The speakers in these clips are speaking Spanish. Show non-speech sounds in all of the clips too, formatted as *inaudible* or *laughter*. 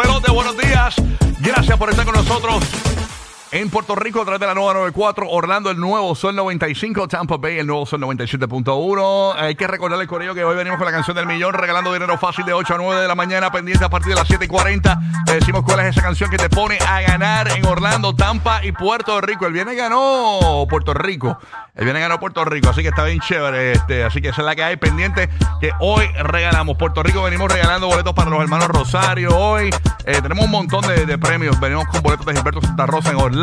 pelote, buenos días. Gracias por estar con nosotros. En Puerto Rico, a través de la nueva 94, Orlando, el nuevo Sol 95, Tampa Bay, el nuevo Sol 97.1. Hay que recordarle, Corillo, que hoy venimos con la canción del millón, regalando dinero fácil de 8 a 9 de la mañana, pendiente a partir de las 7 y 40. Te decimos cuál es esa canción que te pone a ganar en Orlando, Tampa y Puerto Rico. El viernes ganó Puerto Rico. El viernes ganó Puerto Rico, así que está bien chévere. Este, así que esa es la que hay pendiente que hoy regalamos. Puerto Rico venimos regalando boletos para los hermanos Rosario. Hoy eh, tenemos un montón de, de premios. Venimos con boletos de Gilberto Santa Rosa en Orlando.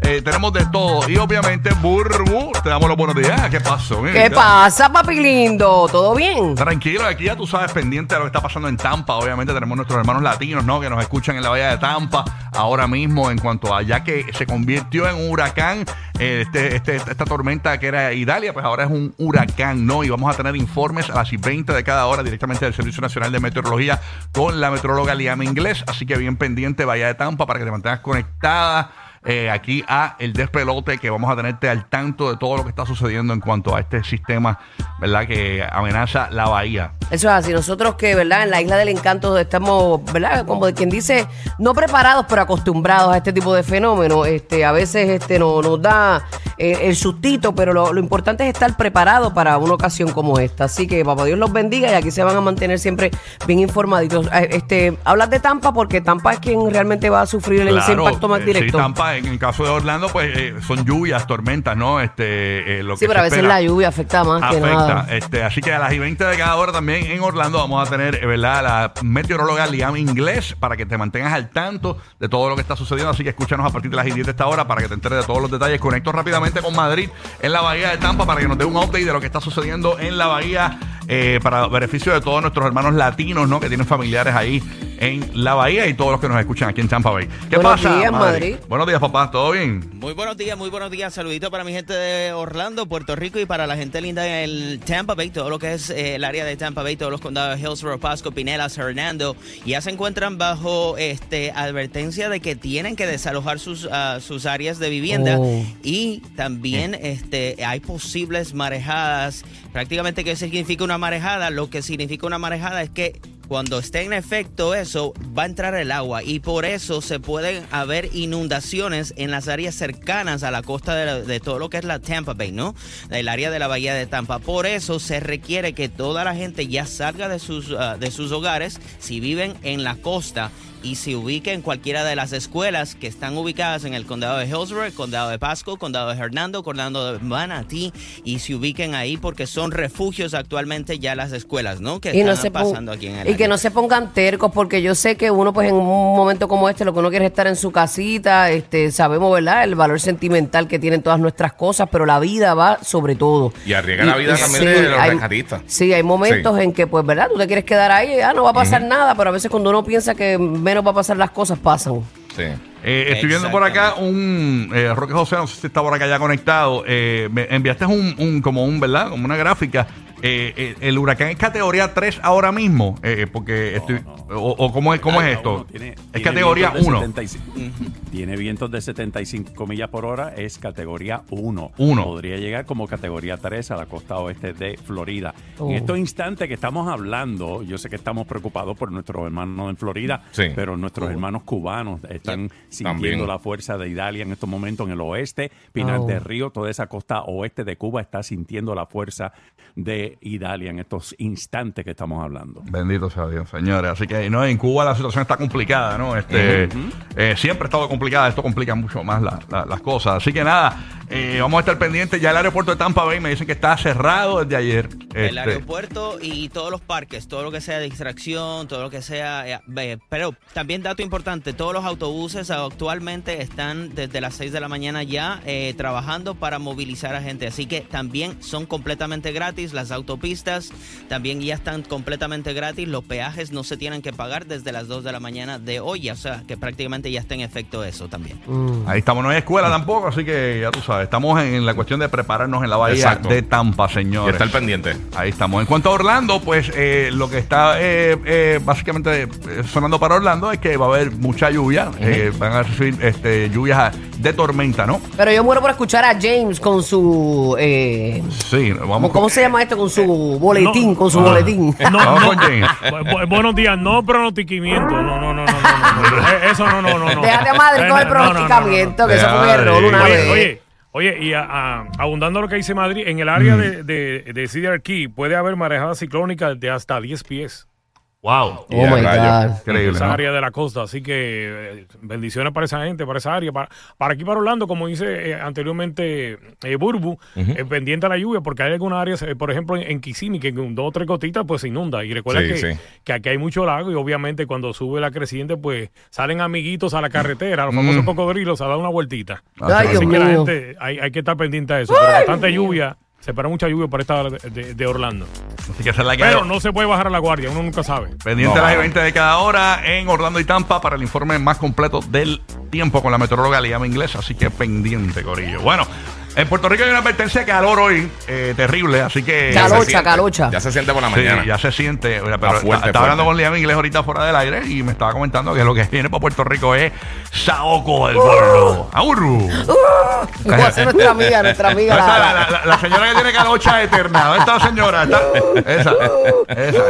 Eh, tenemos de todo. Y obviamente, Burbu, te damos los buenos días. ¿Qué pasó? Mira, ¿Qué pasa, papi lindo? ¿Todo bien? Tranquilo, aquí ya tú sabes, pendiente de lo que está pasando en Tampa. Obviamente tenemos nuestros hermanos latinos, ¿no? Que nos escuchan en la bahía de Tampa ahora mismo en cuanto a ya que se convirtió en un huracán, eh, este, este- esta tormenta que era Idalia, pues ahora es un huracán, ¿no? Y vamos a tener informes a las 20 de cada hora directamente del Servicio Nacional de Meteorología con la meteoróloga Liam Inglés. Así que bien pendiente, bahía de Tampa, para que te mantengas conectada. Eh, aquí a el despelote que vamos a tenerte al tanto de todo lo que está sucediendo en cuanto a este sistema, ¿verdad? Que amenaza la bahía. Eso es así. Nosotros que, ¿verdad? En la isla del encanto estamos, ¿verdad? Como quien dice, no preparados, pero acostumbrados a este tipo de fenómenos. Este, a veces este, no, nos da eh, el sustito, pero lo, lo importante es estar preparado para una ocasión como esta. Así que, papá Dios los bendiga y aquí se van a mantener siempre bien informaditos. Eh, Este, hablas de Tampa porque Tampa es quien realmente va a sufrir ese Claro, impacto más eh, directo. Sí, Tampa, en el caso de Orlando, pues eh, son lluvias, tormentas, ¿no? Este, eh, lo Sí, que pero a veces espera la lluvia afecta más que nada. afecta. Este, así que a las y 20 de cada hora también en Orlando vamos a tener, ¿verdad? La meteoróloga Liam Inglés para que te mantengas al tanto de todo lo que está sucediendo. Así que escúchanos a partir de las y 10 de esta hora para que te enteres de todos los detalles. Conecto rápidamente con Madrid en la bahía de Tampa para que nos dé un update de lo que está sucediendo en la bahía eh, para beneficio de todos nuestros hermanos latinos, ¿no? Que tienen familiares ahí en la bahía y todos los que nos escuchan aquí en Tampa Bay. ¿Qué Buenos pasa? días, Madrid. Buenos días, papá. ¿Todo bien? Muy buenos días, muy buenos días. Saludito para mi gente de Orlando, Puerto Rico y para la gente linda en el Tampa Bay, todo lo que es eh, el área de Tampa Bay, todos los condados de Hillsborough, Pasco, Pinellas, Hernando. Ya se encuentran bajo este advertencia de que tienen que desalojar sus, ah, sus áreas de vivienda Oh. y también este, hay posibles marejadas. Prácticamente, ¿qué significa una marejada? Lo que significa una marejada es que cuando esté en efecto eso, va a entrar el agua y por eso se pueden haber inundaciones en las áreas cercanas a la costa de, la- de todo lo que es la Tampa Bay, ¿no? El área de la bahía de Tampa. Por eso se requiere que toda la gente ya salga de sus, ah, de sus hogares si viven en la costa y se ubique en cualquiera de las escuelas que están ubicadas en el condado de Hillsborough, condado de Pasco, condado de Hernando, condado de Manatee y se ubiquen ahí porque son refugios actualmente ya las escuelas, ¿no? Que y no están se pasando aquí en el y que no se pongan tercos porque yo sé que uno pues en un momento como este lo que uno quiere es estar en su casita este sabemos verdad el valor sentimental que tienen todas nuestras cosas pero la vida va sobre todo Y arriesga la vida también de los hay- rescatistas. sí hay momentos Sí. en que pues verdad tú te quieres quedar ahí ah no va a pasar nada pero a veces cuando uno piensa que menos va a pasar las cosas pasan Sí. Eh, estoy viendo por acá un eh, Roque José, no sé si está por acá ya conectado. eh, me enviaste un, un- como un, ¿verdad? Como una gráfica. Eh, eh, el huracán es categoría 3 ahora mismo, eh, porque estoy, O, o cómo es, cómo es esto? uno, tiene- es tiene categoría vientos de 1. 75 Tiene vientos de 75 millas por hora, es categoría 1. Uno. Podría llegar como categoría 3 a la costa oeste de Florida. Oh. En estos instantes que estamos hablando, yo sé que estamos preocupados por nuestros hermanos en Florida, Sí. pero nuestros hermanos cubanos están sintiendo también. la fuerza de Italia en estos momentos en el oeste. Pinar Oh. del Río, toda esa costa oeste de Cuba está sintiendo la fuerza de Italia en estos instantes que estamos hablando. Bendito sea Dios, señores. Así que no, en Cuba la situación está complicada, ¿no? Este, eh, siempre ha estado complicada. Esto complica mucho más la- la- las cosas. Así que nada, eh, vamos a estar pendientes. Ya el aeropuerto de Tampa Bay me dicen que está cerrado desde ayer. El Este, aeropuerto y todos los parques, todo lo que sea distracción, todo lo que sea. eh, eh, pero también dato importante, todos los autobuses actualmente están desde las 6 de la mañana ya eh, trabajando para movilizar a gente. Así que también son completamente gratis. Las autopistas también ya están completamente gratis. Los peajes no se tienen que pagar desde las 2 de la mañana de hoy. O sea que prácticamente ya está en efecto eso también. Ahí estamos, no hay escuela tampoco, así que ya tú sabes, estamos en la cuestión de prepararnos en la bahía Exacto. de Tampa, Y señores. está el pendiente. Ahí estamos. En cuanto a Orlando, pues eh, lo que está eh, eh, básicamente eh, sonando para Orlando es que va a haber mucha lluvia. eh, van a recibir este, lluvias de tormenta, ¿no? pero yo muero por escuchar a James con su eh, Sí, vamos ¿cómo, con- cómo se llama esto? Con su boletín No. con su Ah. boletín No, no. buenos días, no pronostiquimiento. No, no, no, no, no, no, Eh, Eso no, no, no. no. Déjate a Madrid Eh, con el no, no, no, no, no. pronosticamiento, que eso fue un error una Oye, vez. oye, oye, y a- a- abundando lo que dice Madrid, en el área de, de, de Cedar Key puede haber marejada ciclónica de hasta 10 pies. Wow. Oh my rayo. God. Increíble. esa ¿no? área de la costa. Así que eh, bendiciones para esa gente, para esa área. Para, para aquí, para Orlando, como dice eh, anteriormente eh, Burbu, eh, pendiente a la lluvia, porque hay algunas áreas, eh, por ejemplo, en, en Kissimmee, que con dos o tres gotitas pues se inunda. Y recuerda Sí, que, sí. que aquí hay mucho lago y obviamente cuando sube la creciente, pues salen amiguitos a la carretera, los famosos cocodrilos, a dar una vueltita. Ay, Dios Así que la gente, hay, hay que estar pendiente a eso. Pero bastante lluvia, se espera mucha lluvia por esta de, de- de Orlando. Así que esa es la que Pero hay. no se puede bajar a la guardia, uno nunca sabe. Pendiente No, a las mano. 20 de cada hora en Orlando y Tampa para el informe más completo del tiempo con la meteoróloga Liam Inglés. Así que pendiente, Corillo. Bueno, en Puerto Rico hay una advertencia de calor hoy eh, terrible, así que. Ya se Calocha, siente. calocha. Ya se siente por la Sí, mañana. ya se siente. Pero fuerte, estaba fuerte. hablando con Liam Inglés ahorita fuera del aire y me estaba comentando que lo que viene para Puerto Rico es Saoco del Gordo. ¡Aurru! Como hace nuestra amiga, nuestra amiga. Esa, la- la, la- la- señora que tiene calocha eterna. ¿Dónde está la señora? ¿Está? Esa. Esa.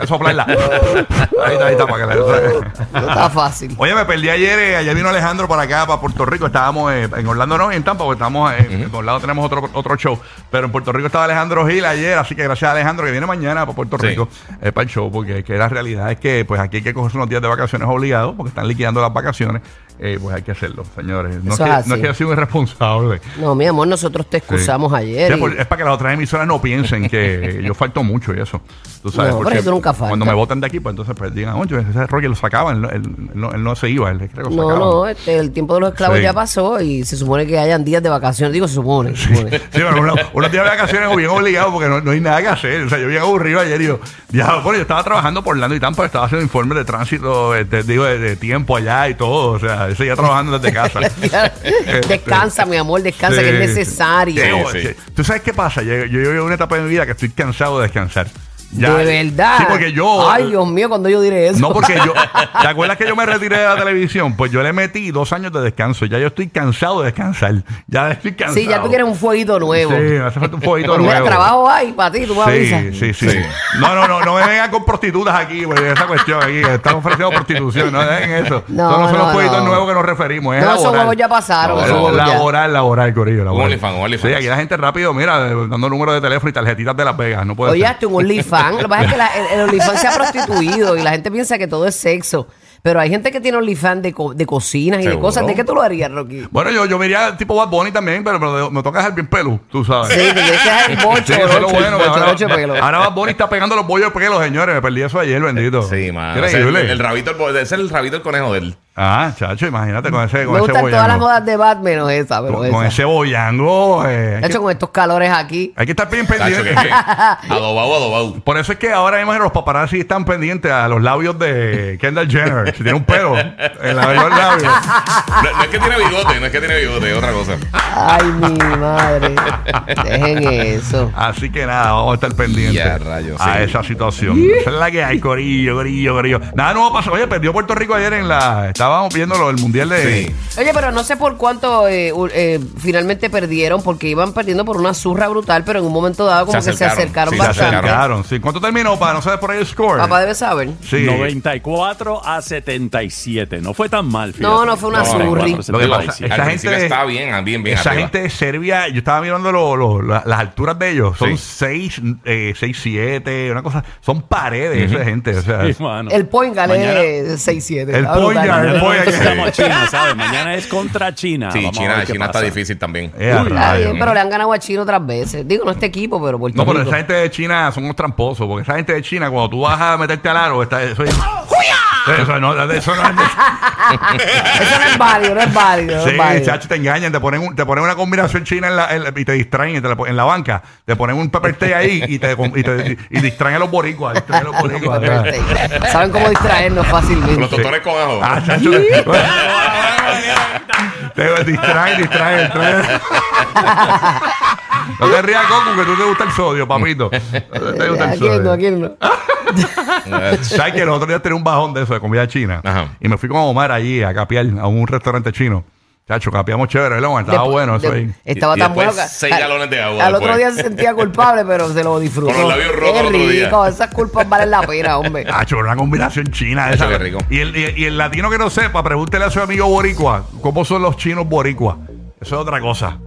A soplarla. Ahí está, ahí está, para que la... No está fácil. Oye, me perdí ayer. eh, ayer vino Alejandro para acá, para Puerto Rico. Estábamos eh, en Orlando, no, en Tampa, porque estábamos eh, en Orlando tenemos otro, otro show. Pero en Puerto Rico estaba Alejandro Gil ayer. Así que gracias a Alejandro que viene mañana para Puerto Sí. Rico eh, para el show. Porque que la realidad es que pues aquí hay que cogerse unos días de vacaciones obligados porque están liquidando las vacaciones. Eh, pues hay que hacerlo, señores. No, es Eso que, es no que haya sido irresponsable. No, mi amor, nosotros te excusamos Sí. ayer. Y- por- es para que las otras emisoras no piensen que *laughs* yo falto mucho y eso. Tú sabes, No, pero porque tú nunca. Cuando me votan de aquí, pues entonces pues, digan, oye, ese Roger lo sacaba, él, él- él no, él no se iba, él creo que lo No, no, este, el tiempo de los esclavos Sí. ya pasó y se supone que hayan días de vacaciones. Digo, se supone. se supone. Sí, pero uno- unos días de vacaciones bien obligados porque no, no hay nada que hacer. O sea, yo bien aburrido ayer y yo, ya, bueno, yo estaba trabajando por Orlando y Tampa, estaba haciendo informes de tránsito, de, digo, de, de tiempo allá y todo. O sea, yo *laughs* seguía trabajando desde casa. *laughs* descansa, mi amor, descansa, Sí, que es necesario. Sí, Sí. ¿Tú sabes qué pasa? Yo, yo llevo una etapa de mi vida que estoy cansado de descansar. De verdad. Sí, porque yo. Ay, Dios mío, cuando yo diré eso. No, porque yo. ¿Te acuerdas que yo me retiré de la televisión? Pues yo le metí dos años de descanso. Ya yo estoy cansado de descansar. Ya estoy cansado. Sí, ya tú quieres un fueguito nuevo. Sí, me hace falta un Pues *laughs* nuevo. mira, trabajo hay para ti, tú me avisas. Sí, sí, sí, Sí. No, no, no, no me vengan con prostitutas aquí, porque esa cuestión aquí, están ofreciendo prostitución, no dejen eso. No, Esos no son no, los jueguitos no. nuevos que nos referimos, es No, esos laboral. juegos ya pasaron, No, juegos ya. laboral, laboral, corillo, laboral. OnlyFans, OnlyFans. Sí, aquí la gente rápido, mira, dando números de teléfono y tarjetitas de Las Vegas, no puede Oye, un OnlyFans. Lo que pasa es que la- el, el OnlyFans se ha prostituido y la gente piensa que todo es sexo. Pero hay gente que tiene OnlyFans de, co- de cocinas y de Seguro. cosas. ¿De qué tú lo harías, Rocky? Bueno, yo, yo me iría tipo Bad Bunny también, pero me, me toca dejar bien pelo, tú sabes. Sí, te tienes que dejar el bocho, Sí, eso es lo bocho, bueno. que bocho, ahora, bocho de pelo. ahora Bad Bunny está pegando los bollos de pelo, señores. Me perdí eso ayer, bendito. Sí, sea, Increíble. el, el rabito, el, ese es el rabito del conejo de él. Ah, chacho, imagínate con ese, con Me ese gustan todas las boyango. modas de Batman, menos esa, pero Con, esa. con ese boyango. eh, hay, De hecho, que, con estos calores aquí. hay que estar bien Tacho, pendiente. que, adobado, adobado. Por eso es que ahora mismo los paparazzi están pendientes a los labios de Kendall Jenner. Si tiene un pelo en la- en los labios. No, no es que tiene bigote, no es que tiene bigote, es otra cosa. Ay, mi madre. Dejen eso. Así que nada, vamos a estar pendientes Ya, rayos, a sí. esa situación. Esa es la que hay, Corillo, Corillo, Corillo. Nada nuevo pasó. Oye, perdió Puerto Rico ayer en la. Estábamos viendo lo del mundial de. Sí. Oye, pero no sé por cuánto eh, eh, finalmente perdieron, porque iban perdiendo por una zurra brutal, pero en un momento dado como Se que se acercaron, sí, Se se bastante. acercaron. Sí. ¿Cuánto terminó para no saber por ahí el score? Papá debe saber. Sí. 94 a 77. No fue tan mal. fíjate. No, no fue una 94 zurri. a Lo que pasa 77. Esa Al gente- estaba bien, bien, bien Esa arriba. gente de Serbia, yo estaba mirando lo- lo- la- las alturas de ellos. Son Sí. 6, 6, 7, una cosa. Son paredes esa gente. O sea, Sí, mano. El point es 6-7. El está point guard, el Mañana a China, ¿sabes? Mañana es contra China. Sí, Vamos a China, ver qué China está pasa. difícil también. eh, a Está rayos. bien, pero le han ganado a Chino otras veces. Digo, no este equipo, pero Puerto No, pero Rico. esa gente de China son unos tramposos, porque esa gente de China, cuando tú vas a meterte al aro, está, eso, es- eso no, eso no es... *laughs* Eso no es válido, no es válido. no Sí, es válido. chacho, te engañan, te ponen, un- te ponen una combinación china en la, en la- y te distraen y te la pon- en la banca, te ponen un pepper tea ahí y te, y te- y distraen a los boricuas, distraen a los boricuas. Saben cómo distraernos Los fácilmente. doctores con ajo. Ah, chacho, te, *laughs* te distraen, distraen, distraen. *laughs* No te rías, Coco, que tú te gusta el sodio, papito. No te gusta ¿A el no? ¿A sodio. quién no? *laughs* ¿Sabes que los otros días tenía un bajón de eso, de comida china? Ajá. Y me fui con Omar allí a capiar a un restaurante chino. Chacho, capiamos chévere, ¿verdad? Estaba Después- bueno eso de- ahí. Estaba Y- y tan después bueno que seis al- galones de agua Al otro después. día se sentía culpable, pero se lo disfrutó. Con los labios rotos Qué al otro día. rico, esas culpas valen la pena, hombre. *laughs* Chacho, una combinación china esa. qué rico. Y el, y, y el latino que no sepa, pregúntele a su amigo boricua, ¿cómo son los chinos boricua? Eso es otra cosa.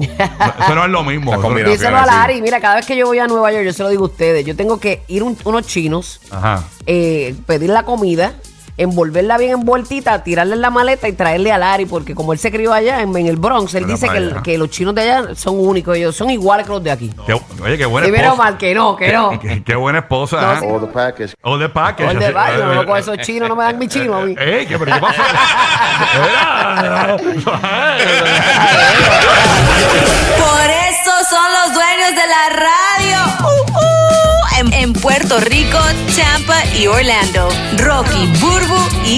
*laughs* Eso no es lo mismo. La Eso- combinación. Díselo a. Lari, mira, cada vez que yo voy a Nueva York, yo se lo digo a ustedes, yo tengo que ir un- unos chinos, Ajá. eh, pedir la comida, envolverla bien envueltita, tirarle en la maleta y traerle a Lari, porque como él se crió allá en, en el Bronx, él dice que, el- que los chinos de allá son únicos, ellos son iguales que los de aquí. Qué- oye, qué buena Y menos esposa. mal que no, que no. Qué, qué buena esposa. No, ¿eh? All the package. O de package. Oye, así- vaya, no, con esos chinos no me dan mi chino a mí. *laughs* Ey, ¿qué, pero qué pasó? *laughs* Por eso son los dueños de la radio. En Puerto Rico, Tampa y Orlando. Rocky, Burbu y